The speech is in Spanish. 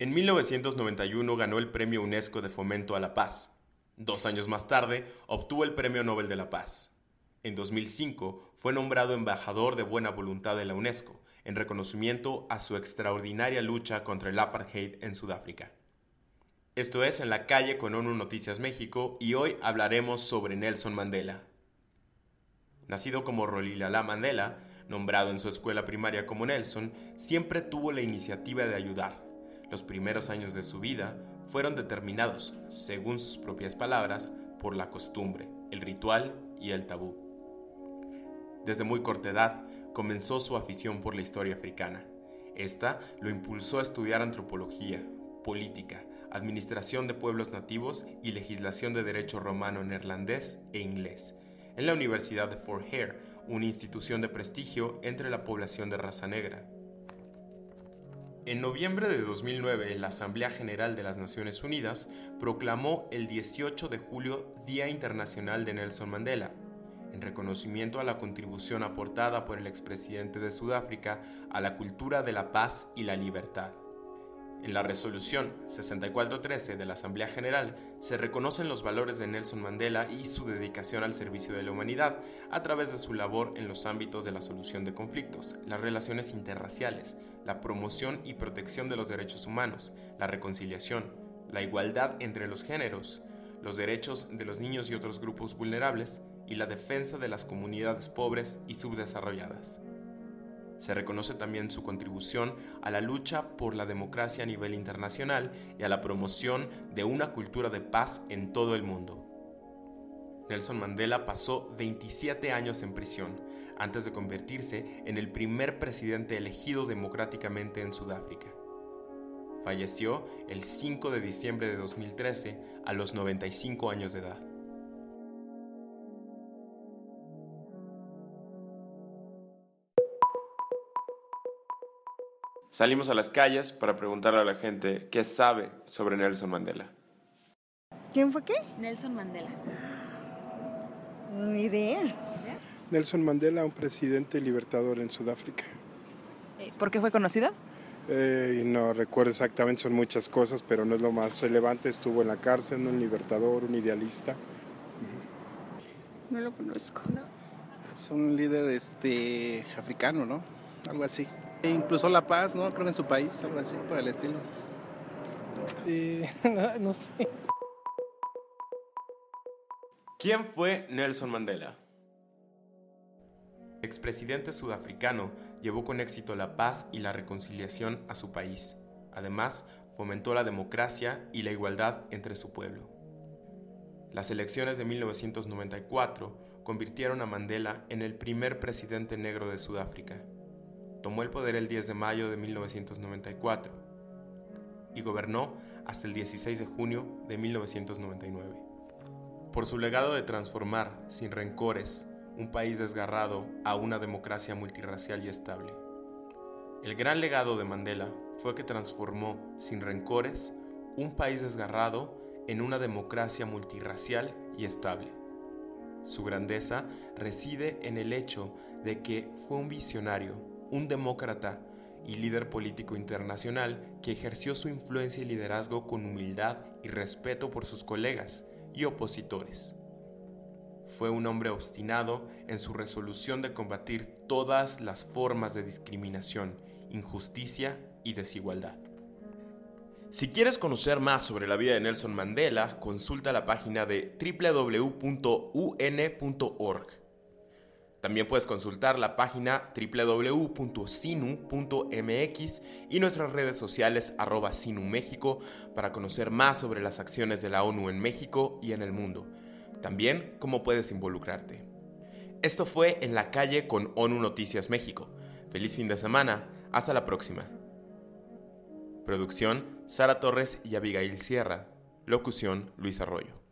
En 1991 ganó el Premio UNESCO de Fomento a la Paz. Dos años más tarde obtuvo el Premio Nobel de la Paz. En 2005 fue nombrado embajador de buena voluntad de la UNESCO, en reconocimiento a su extraordinaria lucha contra el apartheid en Sudáfrica. Esto es En la calle con ONU Noticias México y hoy hablaremos sobre Nelson Mandela. Nacido como Rolilala Mandela, nombrado en su escuela primaria como Nelson, siempre tuvo la iniciativa de ayudar los primeros años de su vida fueron determinados, según sus propias palabras, por la costumbre, el ritual y el tabú. Desde muy corta edad comenzó su afición por la historia africana. Esta lo impulsó a estudiar antropología, política, administración de pueblos nativos y legislación de derecho romano neerlandés e inglés en la Universidad de Fort Hare, una institución de prestigio entre la población de raza negra. En noviembre de 2009, la Asamblea General de las Naciones Unidas proclamó el 18 de julio Día Internacional de Nelson Mandela, en reconocimiento a la contribución aportada por el expresidente de Sudáfrica a la cultura de la paz y la libertad. En la resolución 6413 de la Asamblea General se reconocen los valores de Nelson Mandela y su dedicación al servicio de la humanidad a través de su labor en los ámbitos de la solución de conflictos, las relaciones interraciales, la promoción y protección de los derechos humanos, la reconciliación, la igualdad entre los géneros, los derechos de los niños y otros grupos vulnerables y la defensa de las comunidades pobres y subdesarrolladas. Se reconoce también su contribución a la lucha por la democracia a nivel internacional y a la promoción de una cultura de paz en todo el mundo. Nelson Mandela pasó 27 años en prisión antes de convertirse en el primer presidente elegido democráticamente en Sudáfrica. Falleció el 5 de diciembre de 2013 a los 95 años de edad. Salimos a las calles para preguntarle a la gente qué sabe sobre Nelson Mandela. ¿Quién fue qué? Nelson Mandela. Ni idea. Nelson Mandela, un presidente libertador en Sudáfrica. Eh, ¿Por qué fue conocido? Eh, no recuerdo exactamente, son muchas cosas, pero no es lo más relevante. Estuvo en la cárcel, un libertador, un idealista. No lo conozco. No. Es un líder este, africano, ¿no? Algo así. E incluso la paz, ¿no? Creo que en su país, algo así, por el estilo. Eh, no, no sé. ¿Quién fue Nelson Mandela? Expresidente sudafricano, llevó con éxito la paz y la reconciliación a su país. Además, fomentó la democracia y la igualdad entre su pueblo. Las elecciones de 1994 convirtieron a Mandela en el primer presidente negro de Sudáfrica. Tomó el poder el 10 de mayo de 1994 y gobernó hasta el 16 de junio de 1999. Por su legado de transformar, sin rencores, un país desgarrado a una democracia multirracial y estable. El gran legado de Mandela fue que transformó, sin rencores, un país desgarrado en una democracia multirracial y estable. Su grandeza reside en el hecho de que fue un visionario, un demócrata y líder político internacional que ejerció su influencia y liderazgo con humildad y respeto por sus colegas y opositores. Fue un hombre obstinado en su resolución de combatir todas las formas de discriminación, injusticia y desigualdad. Si quieres conocer más sobre la vida de Nelson Mandela, consulta la página de www.un.org. También puedes consultar la página www.sinu.mx y nuestras redes sociales arroba para conocer más sobre las acciones de la ONU en México y en el mundo. También cómo puedes involucrarte. Esto fue En la calle con ONU Noticias México. Feliz fin de semana. Hasta la próxima. Producción, Sara Torres y Abigail Sierra. Locución, Luis Arroyo.